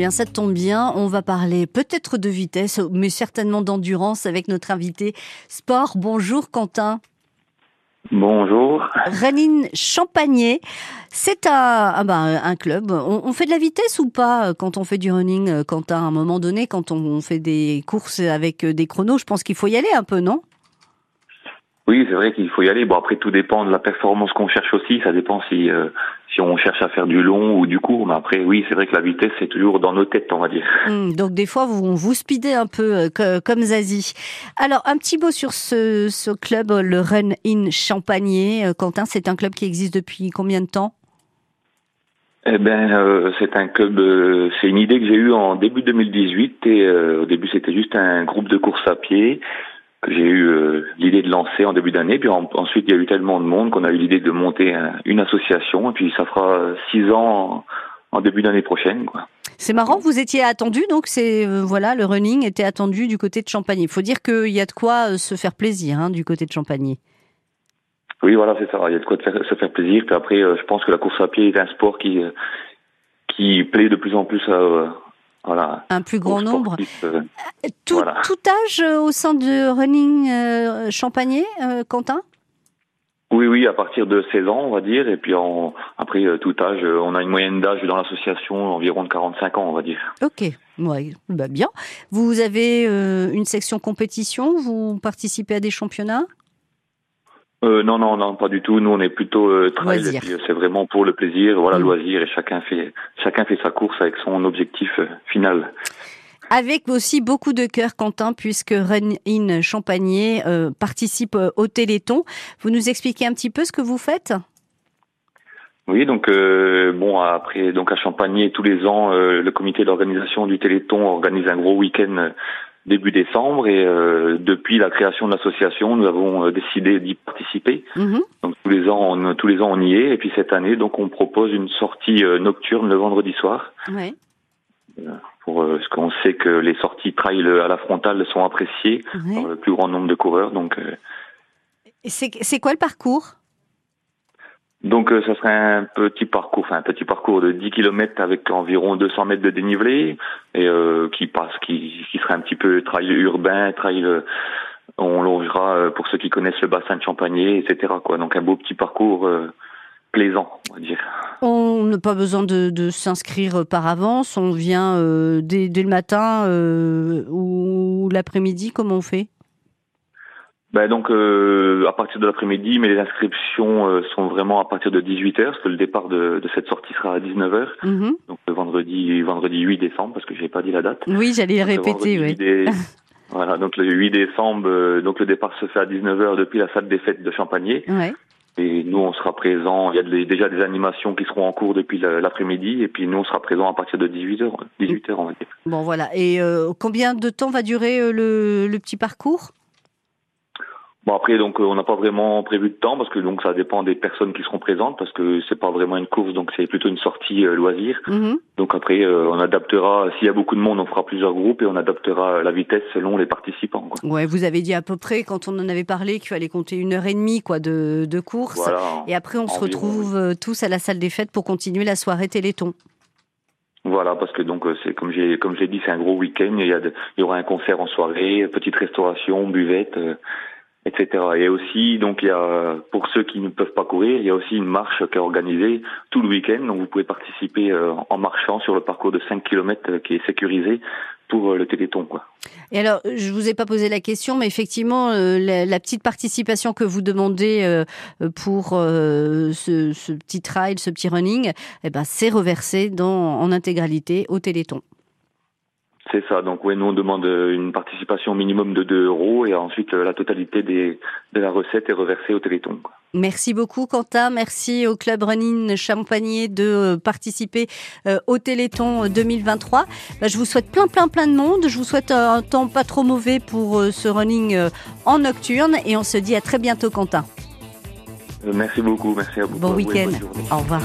Bien, ça tombe bien. On va parler peut-être de vitesse, mais certainement d'endurance avec notre invité sport. Bonjour Quentin. Bonjour. Renine Champagné, c'est un, ah ben, un club. On, fait de la vitesse ou pas quand on fait du running, Quentin? À un moment donné, quand on fait des courses avec des chronos, je pense qu'il faut y aller un peu, non? Oui, c'est vrai qu'il faut y aller. Bon, après, tout dépend de la performance qu'on cherche aussi. Ça dépend si euh, si on cherche à faire du long ou du court. Mais après, oui, c'est vrai que la vitesse, c'est toujours dans nos têtes, on va dire. Hmm, donc, des fois, vous vous speedez un peu euh, comme Zazie. Alors, un petit mot sur ce, ce club, le Run In Champagné. Euh, Quentin, c'est un club qui existe depuis combien de temps? Eh ben, c'est un club. c'est une idée que j'ai eue en début 2018 et au début c'était juste un groupe de course à pied que j'ai eu euh, l'idée de lancer en début d'année. Puis ensuite, il y a eu tellement de monde qu'on a eu l'idée de monter une association. Et puis ça fera six ans en, début d'année prochaine. Quoi. C'est marrant, vous étiez attendu, donc c'est euh, voilà, le running était attendu du côté de Champagny. Il faut dire qu'il y a de quoi euh, se faire plaisir hein, du côté de Champagny. Oui, voilà, c'est ça. Il y a de quoi se faire plaisir. Puis après, je pense que la course à pied est un sport qui qui plaît de plus en plus à, un plus grand nombre. Euh, tout, âge euh, au sein de Running euh, Champagné, Quentin? Oui, oui, à partir de 16 ans, on va dire, et puis après tout âge, on a une moyenne d'âge dans l'association environ de 45 ans, on va dire. Ok, ouais, bah bien. Vous avez une section compétition, vous participez à des championnats? Euh, non, non, non, pas du tout. Nous, on est plutôt euh, trail. Euh, c'est vraiment pour le plaisir, voilà, mm. loisir, et chacun fait, chacun fait sa course avec son objectif euh, final. Avec aussi beaucoup de cœur, Quentin, puisque Run in Champagné participe au Téléthon. Vous nous expliquez un petit peu ce que vous faites? Oui, donc bon après donc à Champagné tous les ans le comité d'organisation du Téléthon organise un gros week-end début décembre et euh, depuis la création de l'association, nous avons euh, décidé d'y participer. Mhm. Donc tous les ans, on, tous les ans on y est et puis cette année, donc on propose une sortie euh, nocturne le vendredi soir. Ouais. Pour ce qu'on sait que les sorties trail à la frontale sont appréciées par le plus grand nombre de coureurs. Donc c'est quoi le parcours? Donc ça serait un petit parcours, enfin un petit parcours de 10 km avec environ 200 mètres de dénivelé et euh, qui passe, qui, qui serait un petit peu trail urbain, trail. Euh, on longera euh, pour ceux qui connaissent le bassin de Champagné, etc. Quoi. Donc un beau petit parcours plaisant, on va dire. On n'a pas besoin de, de s'inscrire par avance. On vient dès, dès, le matin ou l'après-midi. Comment on fait? Ben donc euh, à partir de l'après-midi, mais les inscriptions euh, sont vraiment à partir de 18h, parce que le départ de, de cette sortie sera à 19h. Mhm. Donc le vendredi, vendredi 8 décembre, parce que j'ai pas dit la date. Oui, j'allais répéter, oui. voilà, donc le 8 décembre, euh, donc le départ se fait à 19h depuis la salle des fêtes de Champagné. Ouais. Et nous, on sera présents. Il y a déjà des animations qui seront en cours depuis l'après-midi. Et puis nous, on sera présents à partir de 18h, 18h on va dire. Bon, voilà. Et combien de temps va durer le, le petit parcours? Bon après donc euh, on n'a pas vraiment prévu de temps parce que donc ça dépend des personnes qui seront présentes parce que c'est pas vraiment une course donc c'est plutôt une sortie euh, loisir. Mhm. Donc après euh, on adaptera s'il y a beaucoup de monde on fera plusieurs groupes et on adaptera la vitesse selon les participants. Quoi. Ouais vous avez dit à peu près quand on en avait parlé qu'il fallait compter une heure et demie quoi de, de course et après on se retrouve tous à la salle des fêtes pour continuer la soirée Téléthon. Voilà, parce que donc c'est comme j'ai comme j'ai dit, c'est un gros week-end. Il y, a il y aura un concert en soirée, petite restauration, buvette etc. Et aussi, donc, il y a, pour ceux qui ne peuvent pas courir, il y a aussi une marche qui est organisée tout le week-end. Donc, vous pouvez participer euh, en marchant sur le parcours de 5 km euh, qui est sécurisé pour euh, le Téléthon, quoi. Et alors, je vous ai pas posé la question, mais effectivement, la, petite participation que vous demandez pour ce, ce, petit trail, ce petit running, eh ben, c'est reversé dans, en intégralité au Téléthon. C'est ça. Donc oui, nous on demande euh, une participation minimum de 2 euros et ensuite euh, la totalité des, de la recette est reversée au Téléthon. Merci beaucoup Quentin, merci au Club Running Champagné de euh, participer au Téléthon 2023. Bah, je vous souhaite plein plein plein de monde, je vous souhaite un temps pas trop mauvais pour ce running en nocturne et on se dit à très bientôt Quentin. Merci beaucoup, merci à vous. Bon week-end, au revoir.